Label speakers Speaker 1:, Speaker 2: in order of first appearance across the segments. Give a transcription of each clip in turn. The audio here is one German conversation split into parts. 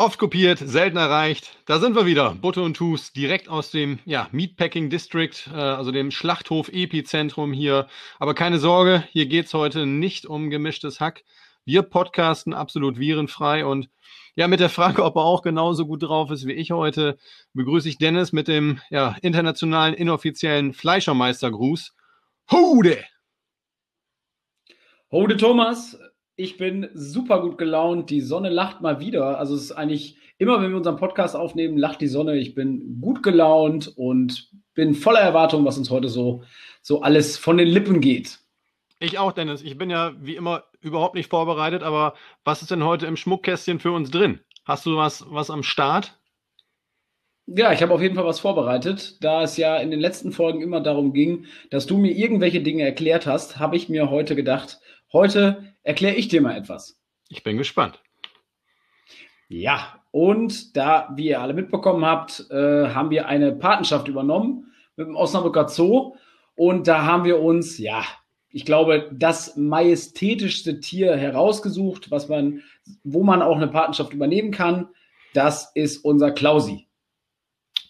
Speaker 1: Oft kopiert, selten erreicht. Da sind wir wieder. Butter und Tus direkt aus dem ja, Meatpacking District, äh, also dem Schlachthof-Epizentrum hier. Aber keine Sorge, hier geht's heute nicht um gemischtes Hack. Wir podcasten absolut virenfrei und ja, mit der Frage, ob er auch genauso gut drauf ist wie ich heute, begrüße ich Dennis mit dem ja, internationalen inoffiziellen Fleischermeistergruß. Hode!
Speaker 2: Hode Thomas, ich bin super gut gelaunt. Die Sonne lacht mal wieder. Also es ist eigentlich immer, wenn wir unseren Podcast aufnehmen, lacht die Sonne. Ich bin gut gelaunt und bin voller Erwartung, was uns heute so, so alles von den Lippen geht.
Speaker 1: Ich auch, Dennis. Ich bin ja wie immer überhaupt nicht vorbereitet, aber was ist denn heute im Schmuckkästchen für uns drin? Hast du was, was am Start?
Speaker 2: Ja, ich habe auf jeden Fall was vorbereitet. Da es ja in den letzten Folgen immer darum ging, dass du mir irgendwelche Dinge erklärt hast, habe ich mir heute gedacht, heute erkläre ich dir mal etwas.
Speaker 1: Ich bin gespannt.
Speaker 2: Ja, und da, wie ihr alle mitbekommen habt, äh, haben wir eine Patenschaft übernommen mit dem Osnabrücker Zoo. Und da haben wir uns, ja, ich glaube, das majestätischste Tier herausgesucht, was man, wo man auch eine Patenschaft übernehmen kann. Das ist unser Klausi.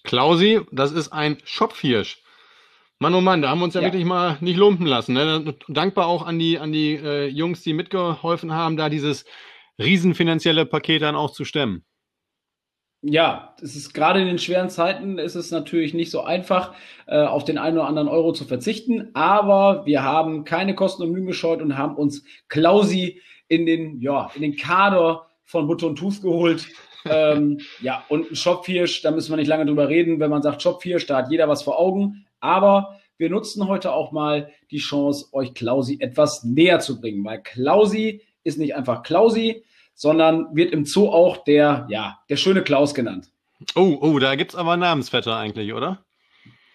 Speaker 1: Klausi, das ist ein Schopfhirsch. Mann, oh Mann, da haben wir uns ja, ja, wirklich mal nicht lumpen lassen. Ne? Dankbar auch an die, an die äh, Jungs, die mitgeholfen haben, da dieses riesenfinanzielle Paket dann auch zu stemmen.
Speaker 2: Ja, es ist gerade in den schweren Zeiten ist es natürlich nicht so einfach, äh, auf den einen oder anderen Euro zu verzichten, aber wir haben keine Kosten und Mühen gescheut und haben uns Klausi in den, ja, in den Kader von Butter und Tooth geholt. Ähm, ja, und ein Shopfirsch, da müssen wir nicht lange drüber reden. Wenn man sagt Shopfirsch, da hat jeder was vor Augen. Aber wir nutzen heute auch mal die Chance, euch Klausi etwas näher zu bringen, weil Klausi ist nicht einfach Klausi, sondern wird im Zoo auch der, ja, der schöne Klaus genannt.
Speaker 1: Oh, oh, da gibt es aber Namensvetter eigentlich, oder?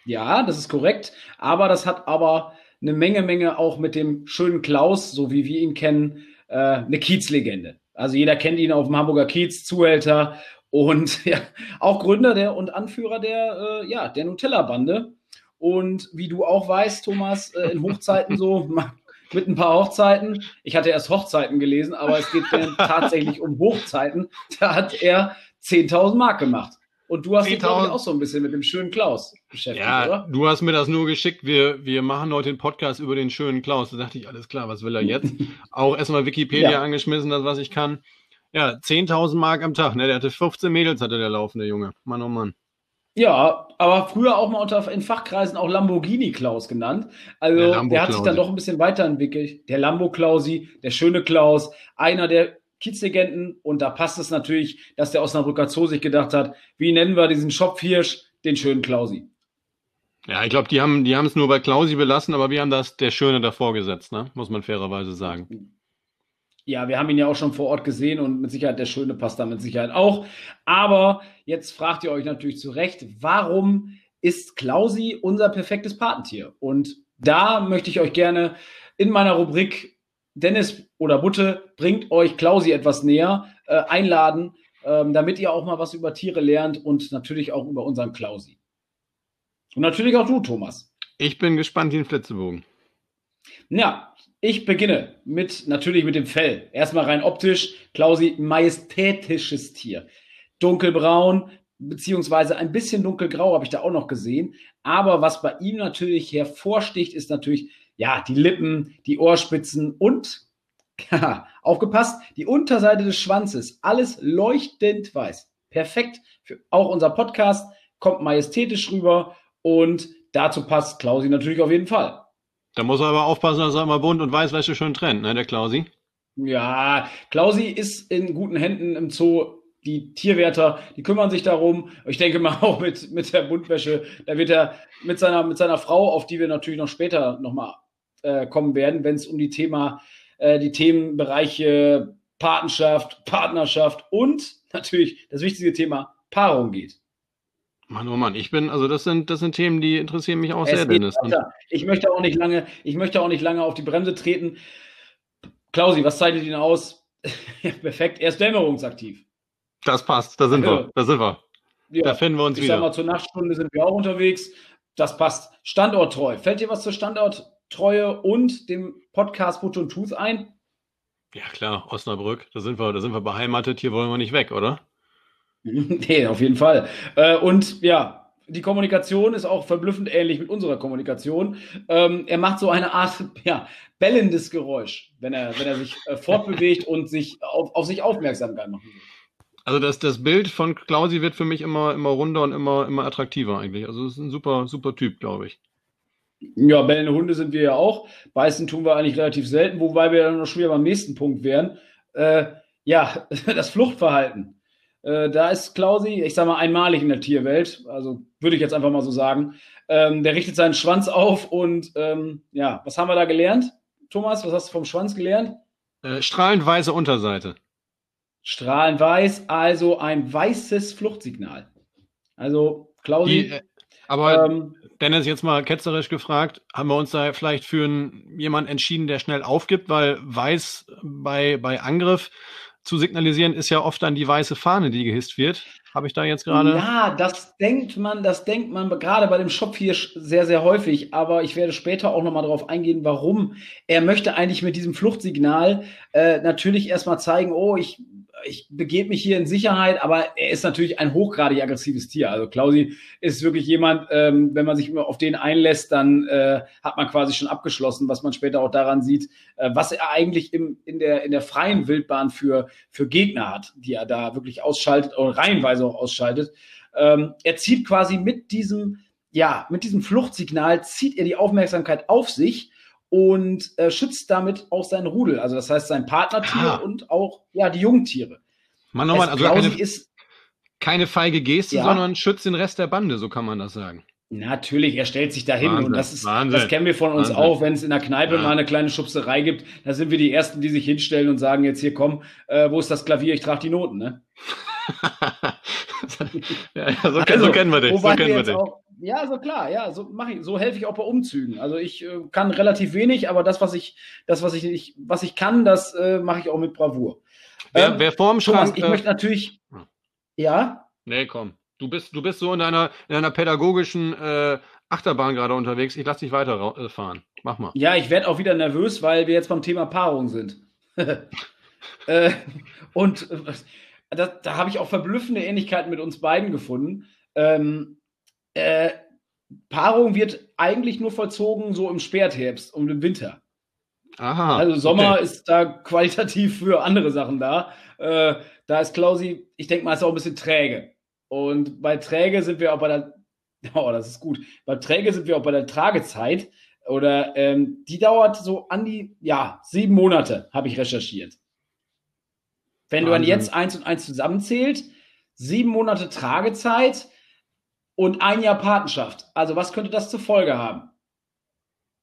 Speaker 2: Ja, das ist korrekt. Aber das hat aber eine Menge, Menge auch mit dem schönen Klaus, so wie wir ihn kennen, äh, eine Kiezlegende. Also jeder kennt ihn auf dem Hamburger Kiez, Zuhälter und ja, auch Gründer der und Anführer der, äh, ja, der Nutella-Bande. Und wie du auch weißt, Thomas, äh, in Hochzeiten so, mit ein paar Hochzeiten. Ich hatte erst Hochzeiten gelesen, aber es geht tatsächlich um Hochzeiten. Da hat er 10.000 Mark gemacht. Und du hast dich, auch so ein bisschen mit dem schönen Klaus beschäftigt,
Speaker 1: ja, oder? Du hast mir das nur geschickt. Wir, wir machen heute den Podcast über den schönen Klaus. Da dachte ich, alles klar, was will er jetzt? auch erstmal Wikipedia ja. angeschmissen, das, was ich kann. Ja, 10.000 Mark am Tag. Ne? Der hatte 15 Mädels, hatte der laufende Junge. Mann, oh Mann.
Speaker 2: Ja, aber früher auch mal unter in Fachkreisen auch Lamborghini Klaus genannt. Also der, der hat sich dann doch ein bisschen weiterentwickelt. Der Lambo Klausi, der schöne Klaus, einer der Kiezlegenden. Und da passt es natürlich, dass der Osnabrücker Zoo sich gedacht hat, wie nennen wir diesen Schopfhirsch, den schönen Klausi.
Speaker 1: Ja, ich glaube, die haben die haben es nur bei Klausi belassen, aber wir haben das der Schöne davor gesetzt, ne? muss man fairerweise sagen.
Speaker 2: Ja, wir haben ihn ja auch schon vor Ort gesehen und mit Sicherheit der Schöne passt da mit Sicherheit auch. Aber jetzt fragt ihr euch natürlich zu Recht, warum ist Klausi unser perfektes Patentier? Und da möchte ich euch gerne in meiner Rubrik Dennis oder Butte bringt euch Klausi etwas näher äh, einladen, ähm, damit ihr auch mal was über Tiere lernt und natürlich auch über unseren Klausi. Und natürlich auch du, Thomas.
Speaker 1: Ich bin gespannt wie ein Flitzebogen.
Speaker 2: Ja, ich beginne mit, natürlich mit dem Fell. Erstmal rein optisch. Klausi, majestätisches Tier. Dunkelbraun, beziehungsweise ein bisschen dunkelgrau habe ich da auch noch gesehen. Aber was bei ihm natürlich hervorsticht, ist natürlich, ja, die Lippen, die Ohrspitzen und, ja, aufgepasst, die Unterseite des Schwanzes. Alles leuchtend weiß. Perfekt für auch unser Podcast. Kommt majestätisch rüber und dazu passt Klausi natürlich auf jeden Fall.
Speaker 1: Da muss er aber aufpassen, dass er immer bunt und Weißwäsche schön trennt, ne, der Klausi?
Speaker 2: Ja, Klausi ist in guten Händen im Zoo. Die Tierwärter, die kümmern sich darum. Ich denke mal auch mit, mit der Buntwäsche. Da wird er mit seiner, mit seiner Frau, auf die wir natürlich noch später nochmal äh, kommen werden, wenn es um die Thema, äh, die Themenbereiche Patenschaft, Partnerschaft und natürlich das wichtige Thema Paarung geht.
Speaker 1: Mann, oh Mann, ich bin, also das sind, das sind Themen, die interessieren mich auch es sehr, Dennis.
Speaker 2: Ich möchte auch nicht lange, ich möchte auch nicht lange auf die Bremse treten. Klausi, was zeichnet ihn aus? Perfekt, er ist dämmerungsaktiv.
Speaker 1: Das passt, da sind also, wir, da sind wir. Ja, da finden wir uns
Speaker 2: ich
Speaker 1: wieder.
Speaker 2: Ich sag mal, zur Nachtstunde sind wir auch unterwegs. Das passt. Standorttreu. Fällt dir was zur Standorttreue und dem Podcast Put und Tooth ein?
Speaker 1: Ja, klar, Osnabrück. Da sind wir, da sind wir beheimatet. Hier wollen wir nicht weg, oder?
Speaker 2: nee, auf jeden Fall. Äh, und ja, die Kommunikation ist auch verblüffend ähnlich mit unserer Kommunikation. Ähm, er macht so eine Art ja, bellendes Geräusch, wenn er, wenn er sich äh, fortbewegt und sich auf, auf sich Aufmerksamkeit machen will.
Speaker 1: Also das, das Bild von Klausi wird für mich immer, immer runder und immer, immer attraktiver eigentlich. Also es ist ein super, super Typ, glaube ich.
Speaker 2: Ja, bellende Hunde sind wir ja auch. Beißen tun wir eigentlich relativ selten, wobei wir dann noch schon wieder beim nächsten Punkt wären. Äh, ja, das Fluchtverhalten. Äh, da ist Klausi, ich sag mal, einmalig in der Tierwelt. Also würde ich jetzt einfach mal so sagen. Ähm, der richtet seinen Schwanz auf und ähm, ja, was haben wir da gelernt? Thomas, was hast du vom Schwanz gelernt?
Speaker 1: Äh, strahlend weiße Unterseite.
Speaker 2: Strahlend weiß, also ein weißes Fluchtsignal. Also Klausi. Die, äh,
Speaker 1: aber ähm, Dennis, jetzt mal ketzerisch gefragt, haben wir uns da vielleicht für einen, jemanden entschieden, der schnell aufgibt, weil weiß bei, bei Angriff zu signalisieren, ist ja oft dann die weiße Fahne, die gehisst wird. Habe ich da jetzt gerade?
Speaker 2: Ja, das denkt man, das denkt man gerade bei dem Shop hier sehr, sehr häufig. Aber ich werde später auch nochmal darauf eingehen, warum. Er möchte eigentlich mit diesem Fluchtsignal äh, natürlich erstmal zeigen, oh, ich ich begebe mich hier in Sicherheit, aber er ist natürlich ein hochgradig aggressives Tier. Also Klausi ist wirklich jemand, ähm, wenn man sich immer auf den einlässt, dann äh, hat man quasi schon abgeschlossen, was man später auch daran sieht, äh, was er eigentlich im, in, der, in der freien Wildbahn für, für Gegner hat, die er da wirklich ausschaltet oder reihenweise auch ausschaltet. Ähm, er zieht quasi mit diesem, ja, mit diesem Fluchtsignal, zieht er die Aufmerksamkeit auf sich und äh, schützt damit auch seinen Rudel, also das heißt sein Partnertier ah. und auch ja die Jungtiere.
Speaker 1: Man nochmal, also keine, ist, keine feige Geste, ja. sondern schützt den Rest der Bande, so kann man das sagen.
Speaker 2: Natürlich, er stellt sich dahin Wahnsinn, und das ist, Wahnsinn, das kennen wir von uns Wahnsinn. auch, wenn es in der Kneipe ja. mal eine kleine Schubserei gibt, da sind wir die Ersten, die sich hinstellen und sagen jetzt hier komm, äh, wo ist das Klavier, ich trage die Noten, ne?
Speaker 1: ja, so, also, so, kennen wir dich. So kennen wir dich.
Speaker 2: Auch, ja, so klar, ja, so mache ich, so helfe ich auch bei Umzügen. Also ich äh, kann relativ wenig, aber das, was ich, das, was ich nicht, was ich kann, das äh, mache ich auch mit Bravour.
Speaker 1: Wer, ähm, wer vorm Schrank.
Speaker 2: Ich äh, möchte natürlich. Ja?
Speaker 1: Nee, komm. Du bist, du bist so in deiner, in deiner pädagogischen äh, Achterbahn gerade unterwegs. Ich lasse dich weiterfahren. Mach mal.
Speaker 2: Ja, ich werde auch wieder nervös, weil wir jetzt beim Thema Paarung sind. äh, und äh, da, da habe ich auch verblüffende Ähnlichkeiten mit uns beiden gefunden. Ähm, äh, Paarung wird eigentlich nur vollzogen so im Spätherbst und im Winter. Aha, also Sommer okay. ist da qualitativ für andere Sachen da. Äh, da ist Klausi, ich denke mal, ist auch ein bisschen träge. Und bei träge sind wir auch bei der, oh, das ist gut. Bei träge sind wir auch bei der Tragezeit. Oder ähm, die dauert so an die, ja, sieben Monate, habe ich recherchiert. Wenn Wahnsinn. du dann jetzt eins und eins zusammenzählt, sieben Monate Tragezeit, und ein Jahr Patenschaft. Also was könnte das zur Folge haben?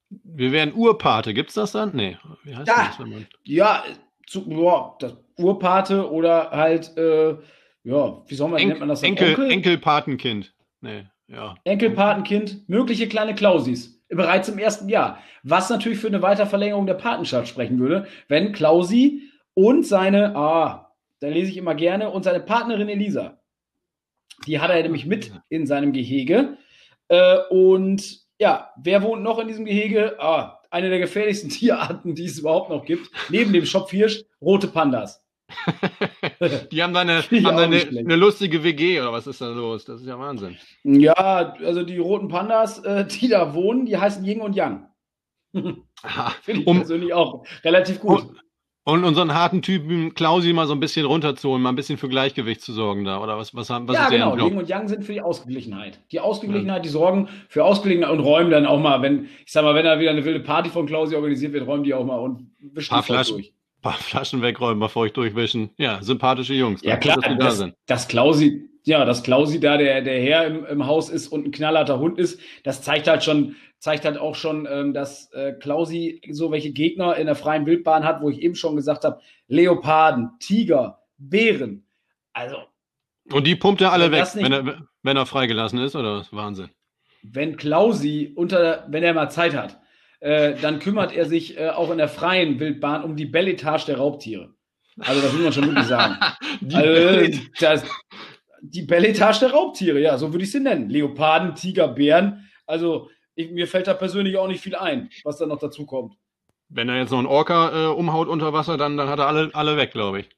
Speaker 1: Wir wären Urpate. Gibt es das dann? Nee.
Speaker 2: Wie heißt ja, das? Wenn man... Ja, zu, boah, das Urpate oder halt, äh, ja, wie soll man,
Speaker 1: Enk nennt man das? Enkel, Onkel? Enkelpatenkind. Nee, ja.
Speaker 2: Enkelpatenkind, mögliche kleine Klausis. Bereits im ersten Jahr. Was natürlich für eine Weiterverlängerung der Patenschaft sprechen würde, wenn Klausi und seine, ah, da lese ich immer gerne, und seine Partnerin Elisa die hat er nämlich mit in seinem Gehege. Äh, und ja, wer wohnt noch in diesem Gehege? Ah, eine der gefährlichsten Tierarten, die es überhaupt noch gibt. Neben dem Schopfhirsch, rote Pandas.
Speaker 1: die haben da, eine, haben da eine, eine, lustige WG oder was ist da los? Das ist ja Wahnsinn.
Speaker 2: Ja, also die roten Pandas, äh, die da wohnen, die heißen Ying und Yang. Finde ich um, persönlich auch relativ gut.
Speaker 1: Um, und unseren harten Typen Klausi mal so ein bisschen runterzuholen, mal ein bisschen für Gleichgewicht zu sorgen da, oder was, was, was
Speaker 2: ja, ist genau. Yin und Yang sind für die Ausgeglichenheit. Die Ausgeglichenheit, ja. die sorgen für Ausgeglichenheit und räumen dann auch mal, wenn, ich sag mal, wenn da wieder eine wilde Party von Klausi organisiert wird, räumen die auch mal und
Speaker 1: wischen die Flaschen, durch. Paar Flaschen wegräumen, mal feucht durchwischen. Ja, sympathische Jungs.
Speaker 2: Ja, klar, dass das, da das Klausi, ja, dass Klausi da der, der Herr im, im Haus ist und ein knallharter Hund ist, das zeigt halt schon, zeigt halt auch schon, ähm, dass äh, Klausi so welche Gegner in der freien Wildbahn hat, wo ich eben schon gesagt habe, Leoparden, Tiger, Bären. Also.
Speaker 1: Und die pumpt er alle weg, nicht, wenn, er, wenn er freigelassen ist, oder? Wahnsinn.
Speaker 2: Wenn Klausi unter, wenn er mal Zeit hat, äh, dann kümmert er sich äh, auch in der freien Wildbahn um die Belletage der Raubtiere. Also das will man schon wirklich sagen. also, das, die Belletage der Raubtiere, ja, so würde ich sie nennen. Leoparden, Tiger, Bären. Also ich, mir fällt da persönlich auch nicht viel ein, was da noch dazu kommt.
Speaker 1: Wenn er jetzt noch einen Orca äh, umhaut unter Wasser, dann, dann hat er alle, alle weg, glaube ich.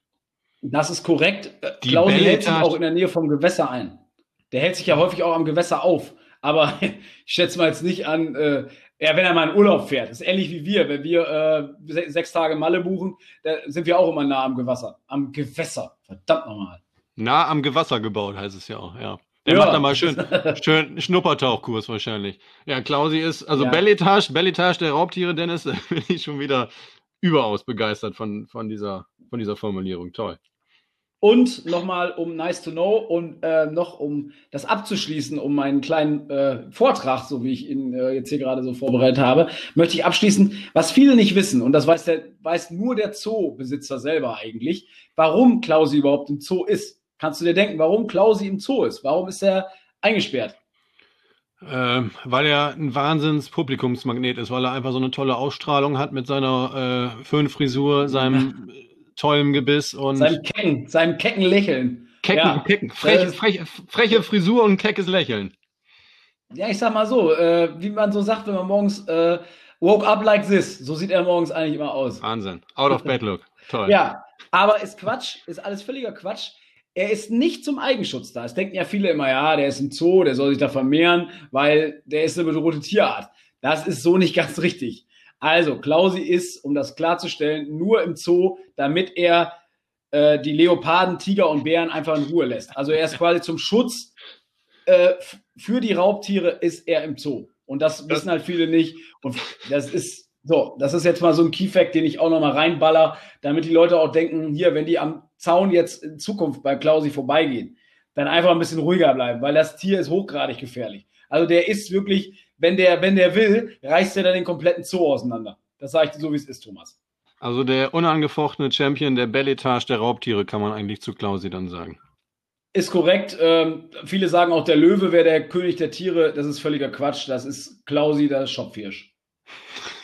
Speaker 2: Das ist korrekt. Die Klausi hält sich auch in der Nähe vom Gewässer ein. Der hält sich ja häufig auch am Gewässer auf. Aber ich schätze mal jetzt nicht an, äh, ja, wenn er mal in Urlaub fährt. Das ist ähnlich wie wir. Wenn wir äh, sechs Tage Malle buchen, da sind wir auch immer nah am Gewässer. Am Gewässer. Verdammt nochmal.
Speaker 1: Nah am Gewässer gebaut, heißt es ja auch, ja. Der ja. macht da mal schön, schön Schnuppertauchkurs wahrscheinlich. Ja, Klausi ist, also ja. Belletage, Belletage der Raubtiere, Dennis, bin ich schon wieder überaus begeistert von, von, dieser, von dieser Formulierung. Toll.
Speaker 2: Und nochmal, um nice to know und äh, noch um das abzuschließen, um meinen kleinen äh, Vortrag, so wie ich ihn äh, jetzt hier gerade so vorbereitet habe, möchte ich abschließen, was viele nicht wissen, und das weiß, der, weiß nur der Zoobesitzer selber eigentlich, warum Klausi überhaupt im Zoo ist. Kannst du dir denken, warum Klausi im Zoo ist? Warum ist er eingesperrt?
Speaker 1: Ähm, weil er ein Wahnsinns-Publikumsmagnet ist, weil er einfach so eine tolle Ausstrahlung hat mit seiner äh, Föhnfrisur, seinem tollen Gebiss und
Speaker 2: seinem kecken, seinem kecken Lächeln.
Speaker 1: Kecken, ja. kecken, freche, freche, freche, Frisur und keckes Lächeln.
Speaker 2: Ja, ich sag mal so, äh, wie man so sagt, wenn man morgens äh, woke up like this, so sieht er morgens eigentlich immer aus.
Speaker 1: Wahnsinn. Out of bed look. Toll.
Speaker 2: Ja, aber ist Quatsch, ist alles völliger Quatsch er ist nicht zum Eigenschutz da. Es denken ja viele immer, ja, der ist im Zoo, der soll sich da vermehren, weil der ist eine bedrohte Tierart. Das ist so nicht ganz richtig. Also, Klausi ist, um das klarzustellen, nur im Zoo, damit er äh, die Leoparden, Tiger und Bären einfach in Ruhe lässt. Also er ist quasi zum Schutz äh, für die Raubtiere ist er im Zoo. Und das wissen halt viele nicht. Und das ist so, das ist jetzt mal so ein Keyfact, den ich auch nochmal reinballer, damit die Leute auch denken, hier, wenn die am Zaun jetzt in Zukunft bei Klausi vorbeigehen, dann einfach ein bisschen ruhiger bleiben, weil das Tier ist hochgradig gefährlich. Also der ist wirklich, wenn der, wenn der will, reißt er dann den kompletten Zoo auseinander. Das sage ich dir so, wie es ist, Thomas.
Speaker 1: Also der unangefochtene Champion der Belletage der Raubtiere, kann man eigentlich zu Klausi dann sagen.
Speaker 2: Ist korrekt. Ähm, viele sagen auch, der Löwe wäre der König der Tiere. Das ist völliger Quatsch. Das ist Klausi, das ist Schopfirsch.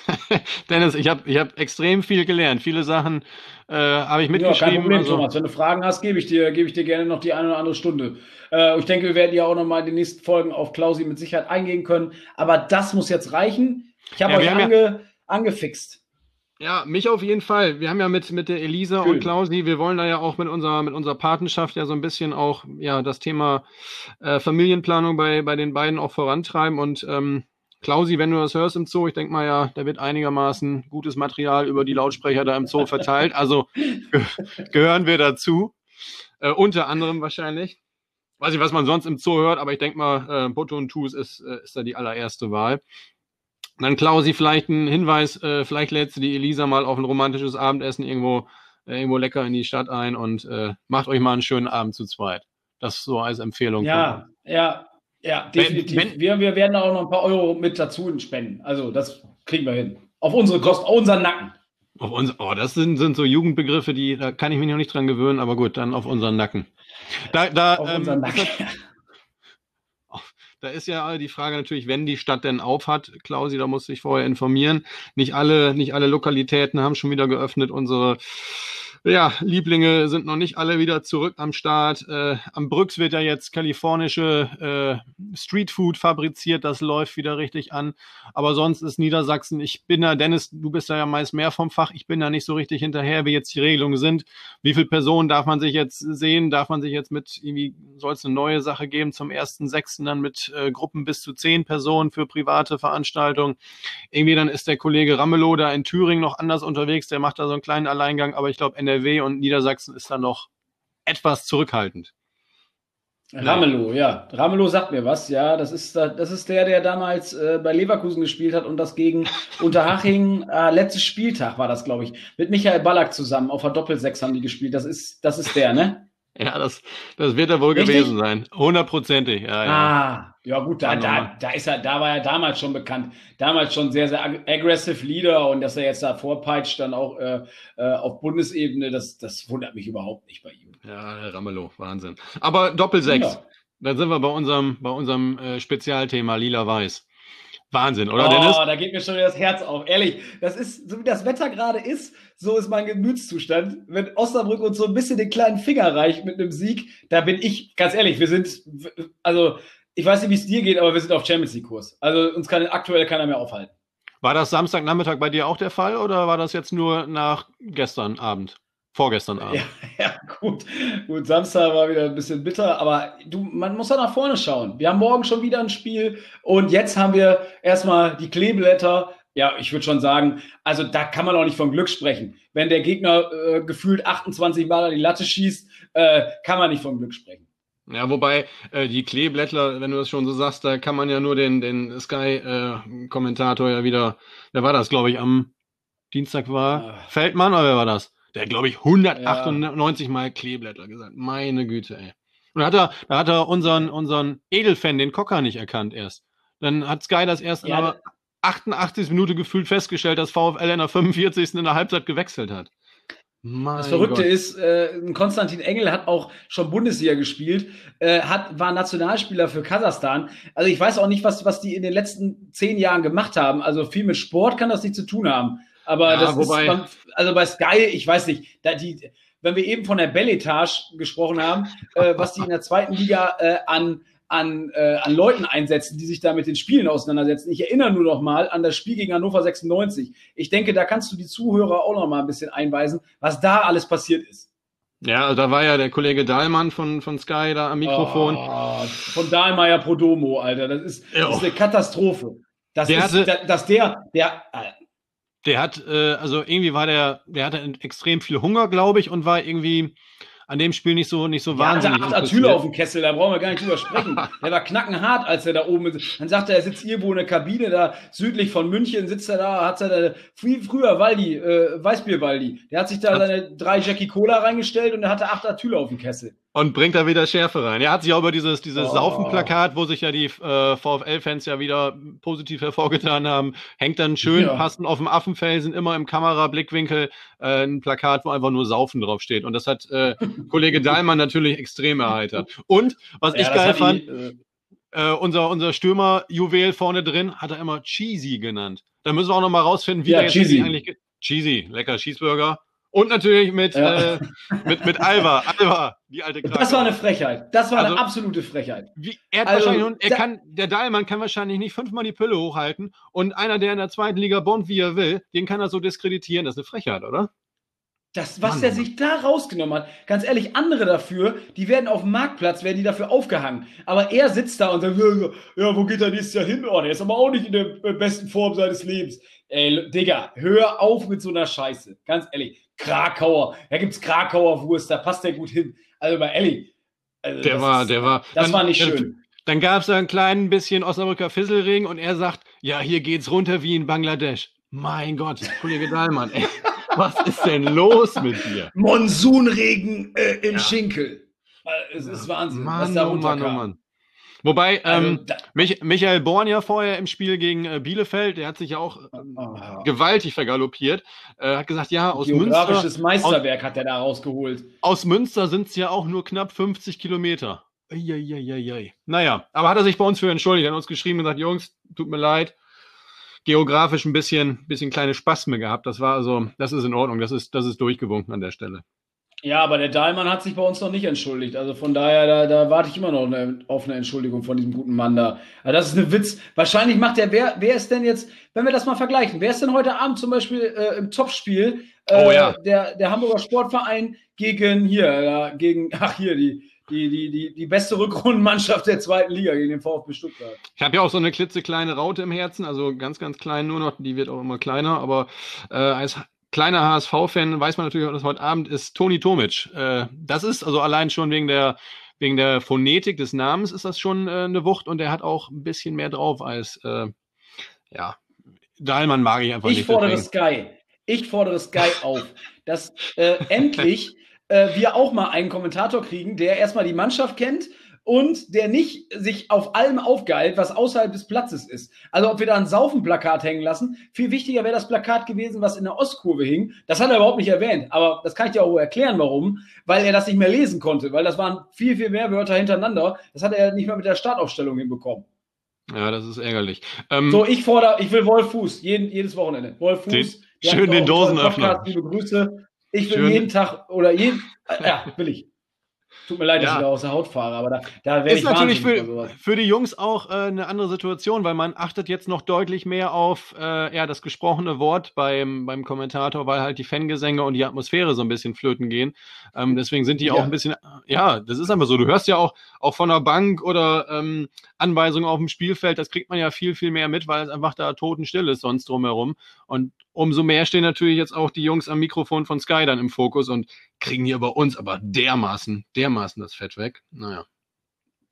Speaker 1: Dennis, ich habe ich hab extrem viel gelernt. Viele Sachen äh, habe ich mitgeschrieben. Ja, kein Problem,
Speaker 2: also, Thomas. Wenn du Fragen hast, gebe ich dir, gebe ich dir gerne noch die eine oder andere Stunde. Äh, ich denke, wir werden ja auch noch mal in den nächsten Folgen auf Klausi mit Sicherheit eingehen können. Aber das muss jetzt reichen. Ich habe ja, euch ange, ja, angefixt.
Speaker 1: Ja, mich auf jeden Fall. Wir haben ja mit, mit der Elisa Schön. und Klausi, wir wollen da ja auch mit unserer, mit unserer Patenschaft ja so ein bisschen auch ja das Thema äh, Familienplanung bei, bei den beiden auch vorantreiben. Und ähm, Klausi, wenn du das hörst im Zoo, ich denke mal ja, da wird einigermaßen gutes Material über die Lautsprecher da im Zoo verteilt. Also ge gehören wir dazu. Äh, unter anderem wahrscheinlich. Weiß nicht, was man sonst im Zoo hört, aber ich denke mal, äh, Botto und Tus ist, äh, ist da die allererste Wahl. Dann Klausi, vielleicht ein Hinweis, äh, vielleicht lädst du die Elisa mal auf ein romantisches Abendessen irgendwo, äh, irgendwo lecker in die Stadt ein und äh, macht euch mal einen schönen Abend zu zweit. Das so als Empfehlung.
Speaker 2: Ja, ja, ja, definitiv. Wenn, wenn, wir, wir werden auch noch ein paar Euro mit dazu spenden. Also das kriegen wir hin. Auf unsere Kosten, auf unseren Nacken.
Speaker 1: Auf uns, oh, das sind, sind so Jugendbegriffe, die, da kann ich mich noch nicht dran gewöhnen, aber gut, dann auf unseren Nacken. Da, da, auf ähm, unseren Nacken. Da ist ja die Frage natürlich, wenn die Stadt denn auf hat, Klausi, da muss ich vorher informieren. Nicht alle, nicht alle Lokalitäten haben schon wieder geöffnet. Unsere ja, Lieblinge sind noch nicht alle wieder zurück am Start. Äh, am Brücks wird ja jetzt kalifornische äh, Streetfood fabriziert. Das läuft wieder richtig an. Aber sonst ist Niedersachsen, ich bin da, Dennis, du bist da ja meist mehr vom Fach. Ich bin da nicht so richtig hinterher, wie jetzt die Regelungen sind. Wie viele Personen darf man sich jetzt sehen? Darf man sich jetzt mit, irgendwie soll es eine neue Sache geben zum ersten sechsten dann mit äh, Gruppen bis zu zehn Personen für private Veranstaltungen? Irgendwie dann ist der Kollege Ramelow da in Thüringen noch anders unterwegs. Der macht da so einen kleinen Alleingang. Aber ich glaube, NRW und Niedersachsen ist da noch etwas zurückhaltend.
Speaker 2: Ramelow, ja. Ramelow sagt mir was, ja. Das ist, das ist der, der damals äh, bei Leverkusen gespielt hat und das gegen Unterhaching, äh, letztes Spieltag war das, glaube ich, mit Michael Ballack zusammen. Auf der Doppelsechs haben die gespielt. Das ist, das ist der, ne?
Speaker 1: Ja, das, das wird er wohl Richtig? gewesen sein. Hundertprozentig, ja,
Speaker 2: ja. Ah, ja gut, da, da, da ist er, da war er damals schon bekannt. Damals schon sehr, sehr ag aggressive Leader und dass er jetzt da vorpeitscht, dann auch äh, äh, auf Bundesebene, das, das wundert mich überhaupt nicht bei ihm.
Speaker 1: Ja, Herr Ramelow, Wahnsinn. Aber Doppelsechs, ja. dann sind wir bei unserem, bei unserem äh, Spezialthema Lila-Weiß. Wahnsinn, oder
Speaker 2: oh,
Speaker 1: Dennis?
Speaker 2: da geht mir schon das Herz auf. Ehrlich, das ist, so wie das Wetter gerade ist, so ist mein Gemütszustand. Wenn Osnabrück uns so ein bisschen den kleinen Finger reicht mit einem Sieg, da bin ich, ganz ehrlich, wir sind, also, ich weiß nicht, wie es dir geht, aber wir sind auf Champions League Kurs. Also, uns kann aktuell keiner mehr aufhalten.
Speaker 1: War das Samstagnachmittag bei dir auch der Fall oder war das jetzt nur nach gestern Abend? Vorgestern Abend.
Speaker 2: Ja, ja, gut. Gut, Samstag war wieder ein bisschen bitter, aber du, man muss da nach vorne schauen. Wir haben morgen schon wieder ein Spiel und jetzt haben wir erstmal die Kleeblätter. Ja, ich würde schon sagen, also da kann man auch nicht von Glück sprechen. Wenn der Gegner äh, gefühlt 28 Mal an die Latte schießt, äh, kann man nicht von Glück sprechen.
Speaker 1: Ja, wobei äh, die Kleeblättler, wenn du das schon so sagst, da kann man ja nur den, den Sky-Kommentator äh, ja wieder, wer war das, glaube ich, am Dienstag war? Ah. Feldmann oder wer war das? Der hat, glaube ich, 198 ja. Mal Kleeblättler gesagt. Meine Güte, ey. Und da hat er, da hat er unseren, unseren Edelfan, den Cocker, nicht erkannt erst. Dann hat Sky das erst ja, in der 88. Minute gefühlt festgestellt, dass VfL in der 45. in der Halbzeit gewechselt hat.
Speaker 2: Mein das Verrückte Gott. ist, äh, Konstantin Engel hat auch schon Bundesliga gespielt, äh, hat, war Nationalspieler für Kasachstan. Also ich weiß auch nicht, was, was die in den letzten zehn Jahren gemacht haben. Also viel mit Sport kann das nicht zu tun haben. Aber ja, das wobei, ist, also bei Sky, ich weiß nicht, da die, wenn wir eben von der Belletage gesprochen haben, äh, was die in der zweiten Liga äh, an, an, äh, an Leuten einsetzen, die sich da mit den Spielen auseinandersetzen. Ich erinnere nur noch mal an das Spiel gegen Hannover 96. Ich denke, da kannst du die Zuhörer auch noch mal ein bisschen einweisen, was da alles passiert ist.
Speaker 1: Ja, da war ja der Kollege Dahlmann von, von Sky da am Mikrofon. Oh,
Speaker 2: von Dahlmeier Prodomo, Alter. Das ist, das ist eine Katastrophe. Das der ist, hatte, dass der, der,
Speaker 1: der hat, äh, also irgendwie war der, der hatte extrem viel Hunger, glaube ich, und war irgendwie an dem Spiel nicht so, nicht so ja, wahnsinnig.
Speaker 2: Der hat Atyle auf dem Kessel, da brauchen wir gar nicht drüber sprechen. der war knackenhart, als er da oben ist. Dann sagt er, er sitzt irgendwo in der Kabine, da südlich von München, sitzt er da, hat er da, viel früher Waldi, äh, Weißbier Waldi. Der hat sich da seine drei Jackie Cola reingestellt und er hatte acht Atyle auf dem Kessel.
Speaker 1: Und bringt da wieder Schärfe rein. Er hat sich auch über dieses, dieses oh. Saufenplakat, wo sich ja die äh, VfL-Fans ja wieder positiv hervorgetan haben, hängt dann schön ja. passend auf dem Affenfelsen, immer im Kamerablickwinkel, äh, ein Plakat, wo einfach nur Saufen draufsteht. Und das hat äh, Kollege Dahlmann natürlich extrem erheitert. Und was ja, ich geil fand, ich, äh, äh, unser, unser Stürmer-Juwel vorne drin hat er immer Cheesy genannt. Da müssen wir auch noch mal rausfinden, wie ja, der cheesy. eigentlich Cheesy, lecker Cheeseburger. Und natürlich mit, ja. äh, mit, mit Alva. Alva, die alte
Speaker 2: Krake. Das war eine Frechheit. Das war also, eine absolute Frechheit.
Speaker 1: Wie, er also, er kann, der Dahlmann kann wahrscheinlich nicht fünfmal die Pille hochhalten und einer, der in der zweiten Liga bonnt, wie er will, den kann er so diskreditieren. Das ist eine Frechheit, oder?
Speaker 2: Das, was Mann, er sich da rausgenommen hat, ganz ehrlich, andere dafür, die werden auf dem Marktplatz, werden die dafür aufgehangen. Aber er sitzt da und sagt, ja, wo geht er nächstes Jahr hin? Oh, der ist aber auch nicht in der besten Form seines Lebens. Ey, Digga, hör auf mit so einer Scheiße. Ganz ehrlich. Krakauer, da gibt's Krakauer Wurst, da passt der gut hin. Also bei Elli.
Speaker 1: Also der war, ist, der war.
Speaker 2: Das dann, war nicht schön.
Speaker 1: Dann gab es ein klein bisschen Osnabrücker Fisselring und er sagt, ja, hier geht's runter wie in Bangladesch. Mein Gott, Kollege Dahlmann, ey, was ist denn los mit dir?
Speaker 2: Monsunregen äh, im ja. Schinkel. Äh, es ist Wahnsinn,
Speaker 1: Mann, was da oh Mann, oh Mann. Wobei, also, ähm, Mich Michael Born ja vorher im Spiel gegen äh, Bielefeld, der hat sich ja auch äh, gewaltig vergaloppiert, äh, hat gesagt, ja, aus
Speaker 2: Geografisches Münster. Meisterwerk aus, hat er da rausgeholt.
Speaker 1: Aus Münster sind es ja auch nur knapp 50 Kilometer. Eieieiei. Naja, aber hat er sich bei uns für entschuldigt, er hat uns geschrieben und gesagt, Jungs, tut mir leid, geografisch ein bisschen, bisschen kleine Spasme gehabt. Das war also, das ist in Ordnung, das ist, das ist durchgewunken an der Stelle.
Speaker 2: Ja, aber der Dahlmann hat sich bei uns noch nicht entschuldigt. Also von daher, da, da warte ich immer noch eine, auf eine Entschuldigung von diesem guten Mann da. Also das ist ein Witz. Wahrscheinlich macht er, wer, wer ist denn jetzt, wenn wir das mal vergleichen, wer ist denn heute Abend zum Beispiel äh, im Topspiel äh, oh, ja. der, der Hamburger Sportverein gegen hier, äh, gegen, ach hier, die, die, die, die, die beste Rückrundenmannschaft der zweiten Liga gegen den VfB Stuttgart.
Speaker 1: Ich habe ja auch so eine klitzekleine Raute im Herzen, also ganz, ganz klein nur noch, die wird auch immer kleiner, aber äh, als kleiner HSV-Fan weiß man natürlich auch, dass heute Abend ist Toni Tomic. Äh, das ist also allein schon wegen der, wegen der Phonetik des Namens ist das schon äh, eine Wucht und er hat auch ein bisschen mehr drauf als, äh, ja, Dahlmann mag ich einfach
Speaker 2: ich
Speaker 1: nicht.
Speaker 2: Ich fordere Sky. Ich fordere Sky auf, dass äh, endlich äh, wir auch mal einen Kommentator kriegen, der erstmal die Mannschaft kennt und der nicht sich auf allem aufgeilt, was außerhalb des Platzes ist. Also ob wir da ein Saufenplakat hängen lassen, viel wichtiger wäre das Plakat gewesen, was in der Ostkurve hing. Das hat er überhaupt nicht erwähnt, aber das kann ich dir auch erklären, warum. Weil er das nicht mehr lesen konnte, weil das waren viel, viel mehr Wörter hintereinander. Das hat er nicht mehr mit der Startaufstellung hinbekommen.
Speaker 1: Ja, das ist ärgerlich.
Speaker 2: Ähm, so, ich fordere, ich will Wolf Fuß, jeden, jedes Wochenende. Wolf Fuß.
Speaker 1: Den, schön den Dosenöffner.
Speaker 2: Liebe Grüße. Ich will schön. jeden Tag oder jeden, ja, will ich. Tut mir leid, dass
Speaker 1: Ja.
Speaker 2: ich da aus der Haut fahre, aber da, da
Speaker 1: Ist
Speaker 2: ich
Speaker 1: natürlich für, für die Jungs auch äh, eine andere Situation, weil man achtet jetzt noch deutlich mehr auf äh, ja, das gesprochene Wort beim, beim Kommentator, weil halt die Fangesänge und die Atmosphäre so ein bisschen flöten gehen. Ähm, deswegen sind die
Speaker 2: Ja.
Speaker 1: auch ein bisschen, ja, das ist einfach so. Du hörst ja auch, auch von der Bank oder ähm, Anweisungen auf dem Spielfeld, das kriegt man ja viel, viel mehr mit, weil es einfach da totenstill ist sonst drumherum. Und umso mehr stehen natürlich jetzt auch die Jungs am Mikrofon von Sky dann im Fokus und kriegen hier bei uns aber dermaßen, dermaßen das Fett weg. Naja.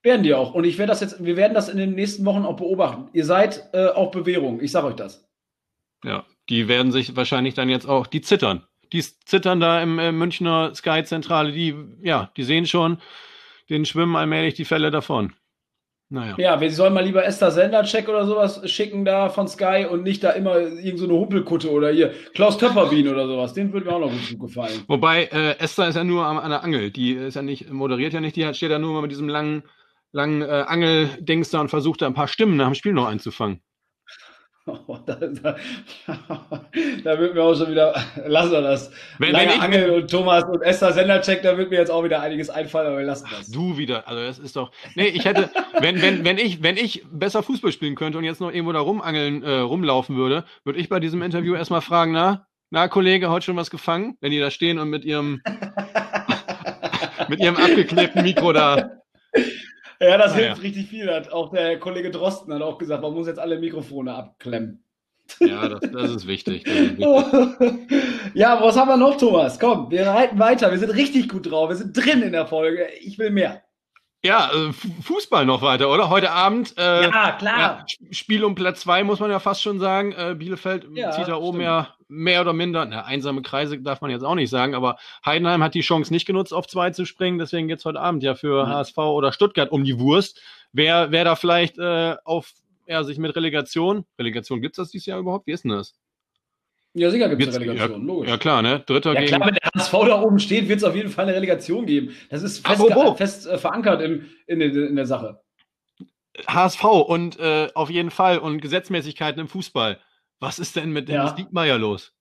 Speaker 2: Werden die auch. Und ich werde das jetzt, wir werden das in den nächsten Wochen auch beobachten. Ihr seid äh, auf Bewährung. Ich sage euch das.
Speaker 1: Ja, die werden sich wahrscheinlich dann jetzt auch, die zittern. Die zittern da im äh, Münchner Sky-Zentrale, die, ja, die sehen schon, denen schwimmen allmählich die Fälle davon. Naja.
Speaker 2: Ja, wir sollen mal lieber Esther Sender-Check oder sowas schicken da von Sky und nicht da immer irgend so eine Humpelkutte oder hier Klaus Töpperwien oder sowas. Den würde mir auch noch gut gefallen.
Speaker 1: Wobei, äh, Esther ist ja nur am, an der Angel. Die ist ja nicht, moderiert ja nicht, die hat, steht ja nur mal mit diesem langen, langen äh, Angeldings da und versucht da ein paar Stimmen nach dem Spiel noch einzufangen.
Speaker 2: Oh, da, da, da wird mir auch schon wieder, lassen wir das.
Speaker 1: Wenn-
Speaker 2: Lange
Speaker 1: wenn ich-
Speaker 2: Angel und Thomas und Esther Sender-Check, da wird mir jetzt auch wieder einiges einfallen, aber wir lassen das.
Speaker 1: Du wieder, also das ist doch. Nee, ich hätte, wenn, wenn, wenn ich, wenn ich besser Fußball spielen könnte und jetzt noch irgendwo da rumangeln, äh, rumlaufen würde, würde ich bei diesem Interview erstmal fragen, na, na, Kollege, heute schon was gefangen? Wenn die da stehen und mit ihrem mit ihrem abgeklebten Mikro da.
Speaker 2: Ja, das
Speaker 1: Ah,
Speaker 2: hilft richtig viel. Hat auch der Kollege Drosten hat auch gesagt, man muss jetzt alle Mikrofone abklemmen.
Speaker 1: Ja, das, das ist wichtig. Das ist wichtig.
Speaker 2: ja, was haben wir noch, Thomas? Komm, wir reiten weiter. Wir sind richtig gut drauf. Wir sind drin in der Folge. Ich will mehr.
Speaker 1: Ja, äh, Fu- Fußball noch weiter, oder? Heute Abend. Äh,
Speaker 2: ja, klar.
Speaker 1: Ja, Sp- Spiel um Platz zwei muss man ja fast schon sagen. Äh, Bielefeld
Speaker 2: Ja,
Speaker 1: zieht da oben
Speaker 2: stimmt.
Speaker 1: ja mehr oder minder, na, einsame Kreise darf man jetzt auch nicht sagen, aber Heidenheim hat die Chance nicht genutzt, auf zwei zu springen. Deswegen geht's heute Abend ja für
Speaker 2: Mhm.
Speaker 1: HSV oder Stuttgart um die Wurst. Wer, wer da vielleicht äh, auf ja, sich mit Relegation, Relegation gibt's das dieses Jahr überhaupt? Wie ist denn das?
Speaker 2: Ja, sicher gibt es eine Relegation, logisch.
Speaker 1: Ja klar, ne? Dritter
Speaker 2: Ja
Speaker 1: gegen.
Speaker 2: klar, wenn der HSV da oben steht, wird es auf jeden Fall eine Relegation geben. Das ist fest, fest äh, verankert im, in, der- in der Sache.
Speaker 1: HSV und äh, auf jeden Fall und Gesetzmäßigkeiten im Fußball. Was ist denn mit
Speaker 2: Ja.
Speaker 1: Dennis Diekmeyer los?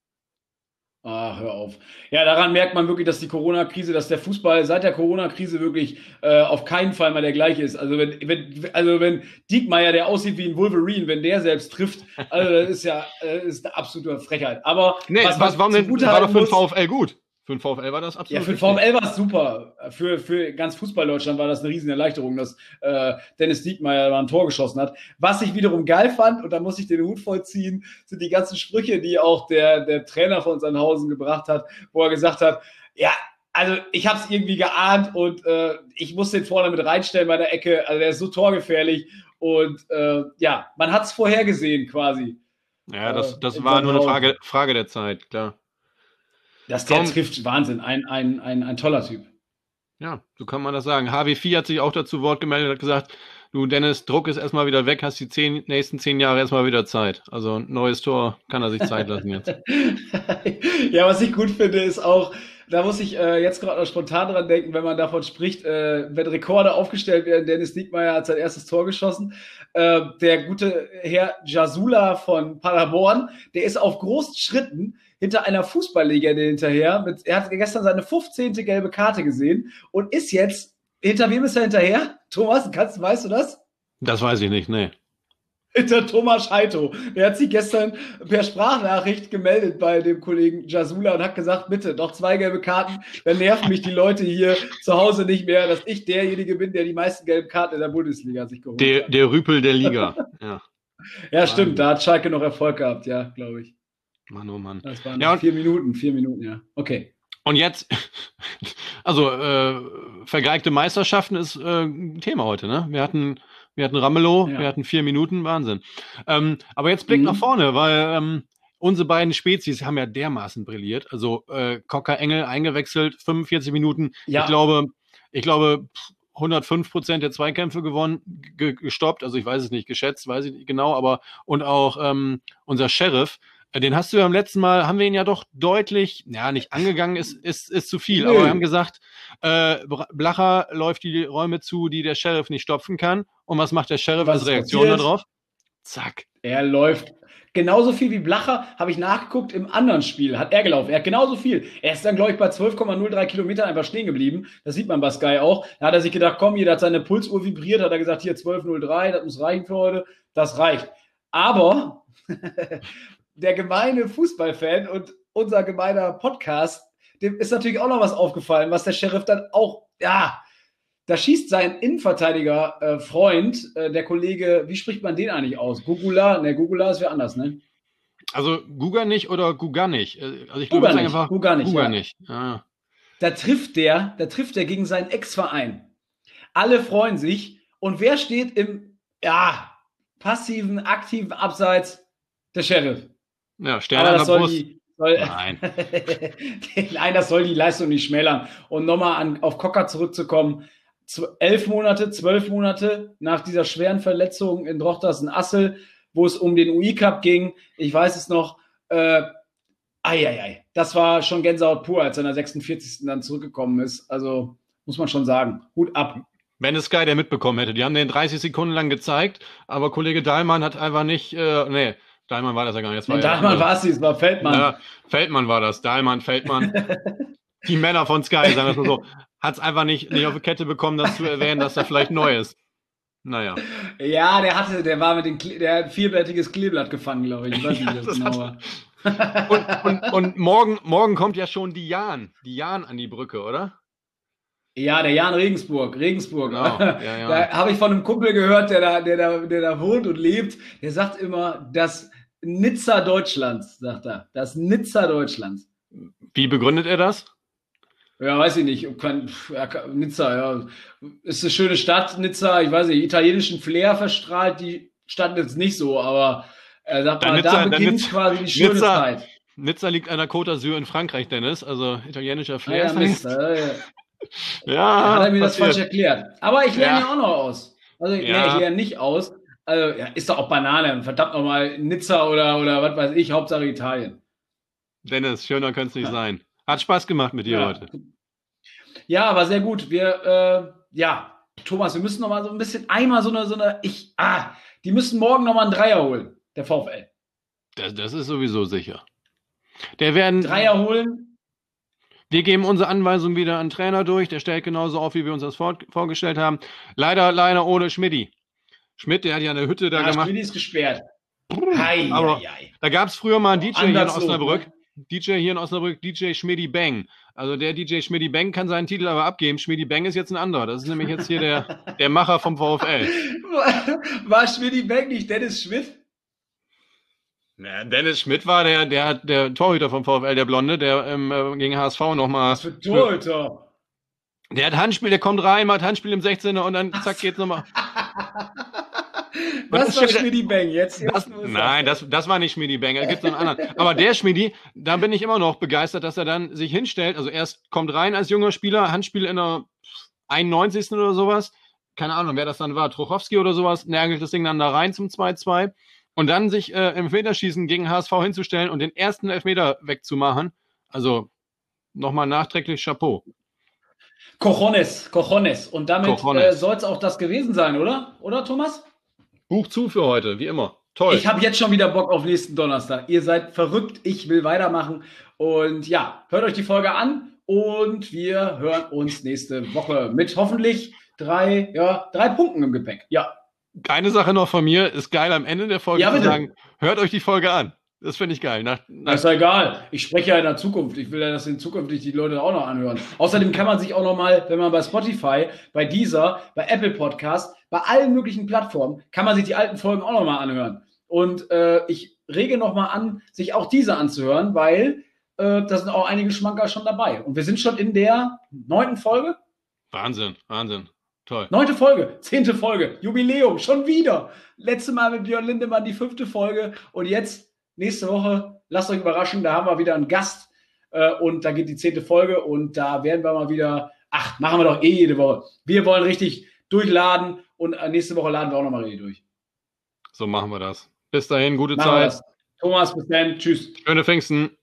Speaker 2: Ah, hör auf. Ja, daran merkt man wirklich, dass die Corona-Krise, dass der Fußball seit der Corona-Krise wirklich äh, auf keinen Fall mal der gleiche ist. Also wenn, wenn, also wenn Diekmeyer, der aussieht wie ein Wolverine, wenn der selbst trifft, also das ist ja äh, ist eine absolute Frechheit. Aber
Speaker 1: Nee, was,
Speaker 2: man
Speaker 1: warum denn? War doch für den VfL gut. Für den VfL war das
Speaker 2: Ja,
Speaker 1: absolut
Speaker 2: für
Speaker 1: richtig.
Speaker 2: VfL war es super. Für, für ganz Fußball-Deutschland war das eine riesen Erleichterung, dass äh, Dennis Diekmeyer da ein Tor geschossen hat. Was ich wiederum geil fand, und da muss ich den Hut vollziehen, sind die ganzen Sprüche, die auch der, der Trainer von Sandhausen gebracht hat, wo er gesagt hat, ja, also ich habe es irgendwie geahnt und äh, ich muss den vorne mit reinstellen bei der Ecke. Also der ist so torgefährlich und äh, ja, man hat es vorhergesehen quasi.
Speaker 1: Ja, das,
Speaker 2: Äh,
Speaker 1: das
Speaker 2: in
Speaker 1: war nur eine. Frage, Frage der Zeit, klar.
Speaker 2: Dass der
Speaker 1: Komm.
Speaker 2: trifft, Wahnsinn, ein, ein, ein, ein toller Typ.
Speaker 1: Ja, so kann man das sagen. HW4 hat sich auch dazu Wort gemeldet, hat gesagt, du Dennis, Druck ist erstmal wieder weg, hast die zehn, nächsten zehn Jahre erstmal wieder Zeit. Also ein neues Tor kann er sich Zeit lassen jetzt.
Speaker 2: ja, was ich gut finde, ist auch, da muss ich äh, jetzt gerade noch spontan dran denken, wenn man davon spricht, äh, wenn Rekorde aufgestellt werden, Dennis Diekmeyer hat sein erstes Tor geschossen. Äh, der gute Herr Jasula von Paderborn, der ist auf großen Schritten hinter einer Fußballlegende hinterher. Mit, er hat gestern seine 15. gelbe Karte gesehen und ist jetzt, hinter wem ist er hinterher? Thomas, kannst, weißt du das?
Speaker 1: Das weiß ich nicht, nee.
Speaker 2: Hinter Thomas Scheito. Der hat sich gestern per Sprachnachricht gemeldet bei dem Kollegen Jasula und hat gesagt, bitte, noch zwei gelbe Karten, dann nerven mich die Leute hier zu Hause nicht mehr, dass ich derjenige bin, der die meisten gelben Karten in der Bundesliga sich geholt
Speaker 1: Der,
Speaker 2: hat.
Speaker 1: der Rüpel der Liga. Ja,
Speaker 2: Ja, stimmt, da hat Schalke noch Erfolg gehabt, ja, glaube ich.
Speaker 1: Mann, oh Mann.
Speaker 2: Das waren
Speaker 1: Ja, und-
Speaker 2: vier Minuten, vier Minuten, ja. Okay.
Speaker 1: Und jetzt, also äh, vergeigte Meisterschaften ist äh, ein Thema heute, ne? Wir hatten, wir hatten Ramelow,
Speaker 2: Ja.
Speaker 1: wir hatten vier Minuten, Wahnsinn. Ähm, aber jetzt Blick
Speaker 2: Mhm.
Speaker 1: nach vorne, weil ähm, unsere beiden Spezies haben ja dermaßen brilliert. Also äh, Cocker Engel eingewechselt, 45 Minuten.
Speaker 2: Ja.
Speaker 1: Ich glaube, ich glaube, pff, 105 Prozent der Zweikämpfe gewonnen, ge gestoppt. Also ich weiß es nicht, geschätzt, weiß ich nicht genau, aber und auch ähm, unser Sheriff, den hast du ja am letzten Mal, haben wir ihn ja doch deutlich, ja, nicht angegangen, ist, ist, ist zu viel,
Speaker 2: Nö.
Speaker 1: aber wir haben gesagt, äh, Blacher läuft die Räume zu, die der Sheriff nicht stopfen kann. Und was macht der Sheriff
Speaker 2: Was
Speaker 1: als Reaktion darauf? Zack.
Speaker 2: Er läuft genauso viel wie Blacher, habe ich nachgeguckt, im anderen Spiel hat er gelaufen. Er hat genauso viel. Er ist dann, glaube ich, bei 12,03 Kilometern einfach stehen geblieben. Das sieht man bei Sky auch. Da hat er sich gedacht, komm, jeder hat seine Pulsuhr vibriert, hat er gesagt, hier 12,03, das muss reichen für heute. Das reicht. Aber der gemeine Fußballfan und unser gemeiner Podcast, dem ist natürlich auch noch was aufgefallen, was der Sheriff dann auch, ja, da schießt sein Innenverteidiger-Freund, äh, äh, der Kollege, wie spricht man den eigentlich aus? Gugula? Ne, Gugula ist wer anders, ne?
Speaker 1: Also Guga nicht oder Guga nicht?
Speaker 2: Äh, also ich glaube einfach Guga nicht.
Speaker 1: Guga ja. nicht. Ja.
Speaker 2: Da trifft der, da trifft der gegen seinen Ex-Verein. Alle freuen sich. Und wer steht im ja, passiven, aktiven Abseits? Der Sheriff.
Speaker 1: Ja, Stern an der Brust.
Speaker 2: Die, soll, Nein. Nein, das soll die Leistung nicht schmälern. Und nochmal auf Cocker zurückzukommen elf Monate, zwölf Monate nach dieser schweren Verletzung in Drochtersen-Assel, wo es um den UI-Cup ging. Ich weiß es noch. Äh, Eieiei, das war schon Gänsehaut pur, als er in der 46. dann zurückgekommen ist. Also muss man schon sagen, Hut ab.
Speaker 1: Wenn es Sky der mitbekommen hätte. Die haben den 30 Sekunden lang gezeigt, aber Kollege Dahlmann hat einfach nicht, äh, nee, Dahlmann war das ja gar nicht.
Speaker 2: Nee, Dahlmann war es, es war Feldmann. Ja,
Speaker 1: Feldmann war das, Dahlmann, Feldmann. die Männer von Sky, sagen wir mal so hat es einfach nicht, nicht auf die Kette bekommen, das zu erwähnen, dass er vielleicht neu ist. Naja.
Speaker 2: Ja, der hatte, der war mit dem, der hat vierblättiges Kleeblatt gefangen, glaube ich. Ich weiß nicht, ja, das genau
Speaker 1: und, und, und, morgen, morgen kommt ja schon die Jan, die Jan an die Brücke, oder?
Speaker 2: Ja, der Jan Regensburg, Regensburg. Genau. Ja, ja. Da habe ich von einem Kumpel gehört, der da, der, da, der da wohnt und lebt. Der sagt immer, das Nizza Deutschlands, sagt er. Das Nizza Deutschlands.
Speaker 1: Wie begründet er das?
Speaker 2: Ja, weiß ich nicht. Kann, ja, Nizza, ja. Ist eine schöne Stadt, Nizza. Ich weiß nicht, italienischen Flair verstrahlt die Stadt jetzt nicht so, aber er sagt mal, Nizza, da beginnt Nizza, quasi die schöne
Speaker 1: Nizza,
Speaker 2: Zeit.
Speaker 1: Nizza liegt an der Côte d'Azur in Frankreich, Dennis. Also italienischer Flair.
Speaker 2: Ah, ja, Mist, ja, ja. ja hat er mir das falsch erklärt. Aber ich lerne ja, auch noch aus. Also ja. nee, ich lerne nicht aus. Also ja, ist doch auch Banane. Verdammt nochmal Nizza oder, oder was weiß ich, Hauptsache Italien.
Speaker 1: Dennis, schöner könnte es nicht sein. Hat Spaß gemacht mit dir ja. heute.
Speaker 2: Ja, aber sehr gut. Wir, äh, ja, Thomas, wir müssen noch mal so ein bisschen einmal so eine, so eine, ich, ah, die müssen morgen noch mal einen Dreier holen, der VfL.
Speaker 1: Das, das ist sowieso sicher. Der werden.
Speaker 2: Dreier holen.
Speaker 1: Wir geben unsere Anweisung wieder an den Trainer durch. Der stellt genauso auf, wie wir uns das vor, vorgestellt haben. Leider, leider ohne Schmidti. Schmidt, der hat ja eine Hütte da ja, gemacht.
Speaker 2: Schmidti ist gesperrt.
Speaker 1: Hei, aber hei, hei. da gab es früher mal einen DJ hier in Osnabrück. Ne? DJ hier in Osnabrück, DJ Schmidti Bang. Also der DJ Schmidti Bang kann seinen Titel aber abgeben. Schmidti Bang ist jetzt ein anderer. Das ist nämlich jetzt hier der, der Macher vom VfL.
Speaker 2: War Schmidti Bang nicht Dennis Schmidt?
Speaker 1: Ja, Dennis Schmidt war der, der, der Torhüter vom VfL, der Blonde, der ähm, äh, gegen HSV nochmal.
Speaker 2: Was für Torhüter?
Speaker 1: Der hat Handspiel, der kommt rein, macht Handspiel im 16er und dann zack geht's nochmal.
Speaker 2: Das war Schmidi Bang jetzt. jetzt
Speaker 1: das, nein, das, das war nicht Schmidi Bang. Da gibt es noch einen anderen. Aber der Schmidi, da bin ich immer noch begeistert, dass er dann sich hinstellt. Also erst kommt rein als junger Spieler, Handspiel in der 91. oder sowas. Keine Ahnung, wer das dann war. Trochowski oder sowas, närgelt das Ding dann da rein zum 2-2. Und dann sich äh, im Elfmeterschießen gegen HSV hinzustellen und den ersten Elfmeter wegzumachen. Also nochmal nachträglich Chapeau.
Speaker 2: Cojones, Cojones. Und damit äh, soll es auch das gewesen sein, oder? Oder, Thomas?
Speaker 1: Buch zu für heute, wie immer. Toll.
Speaker 2: Ich habe jetzt schon wieder Bock auf nächsten Donnerstag. Ihr seid verrückt, ich will weitermachen. Und ja, hört euch die Folge an und wir hören uns nächste Woche mit hoffentlich drei, ja, drei Punkten im Gepäck. Ja.
Speaker 1: Eine Sache noch von mir, ist geil am Ende der Folge ja, zu sagen, hört euch die Folge an. Das finde ich geil. Nach,
Speaker 2: nach das ist ja egal. Ich spreche ja in der Zukunft. Ich will ja, dass in Zukunft die Leute auch noch anhören. Außerdem kann man sich auch noch mal, wenn man bei Spotify, bei Deezer, bei Apple Podcast, bei allen möglichen Plattformen, kann man sich die alten Folgen auch noch mal anhören. Und äh, ich rege noch mal an, sich auch diese anzuhören, weil äh, da sind auch einige Schmanker schon dabei. Und wir sind schon in der neunten Folge.
Speaker 1: Wahnsinn, Wahnsinn. Toll.
Speaker 2: Neunte Folge, zehnte Folge, Jubiläum, schon wieder. Letzte Mal mit Björn Lindemann die fünfte Folge und jetzt nächste Woche, lasst euch überraschen, da haben wir wieder einen Gast äh, und da geht die zehnte Folge und da werden wir mal wieder, ach, machen wir doch eh jede Woche. Wir wollen richtig durchladen und äh, nächste Woche laden wir auch nochmal richtig durch.
Speaker 1: So machen wir das. Bis dahin, gute machen Zeit.
Speaker 2: Thomas, bis dann. Tschüss.
Speaker 1: Schöne Pfingsten.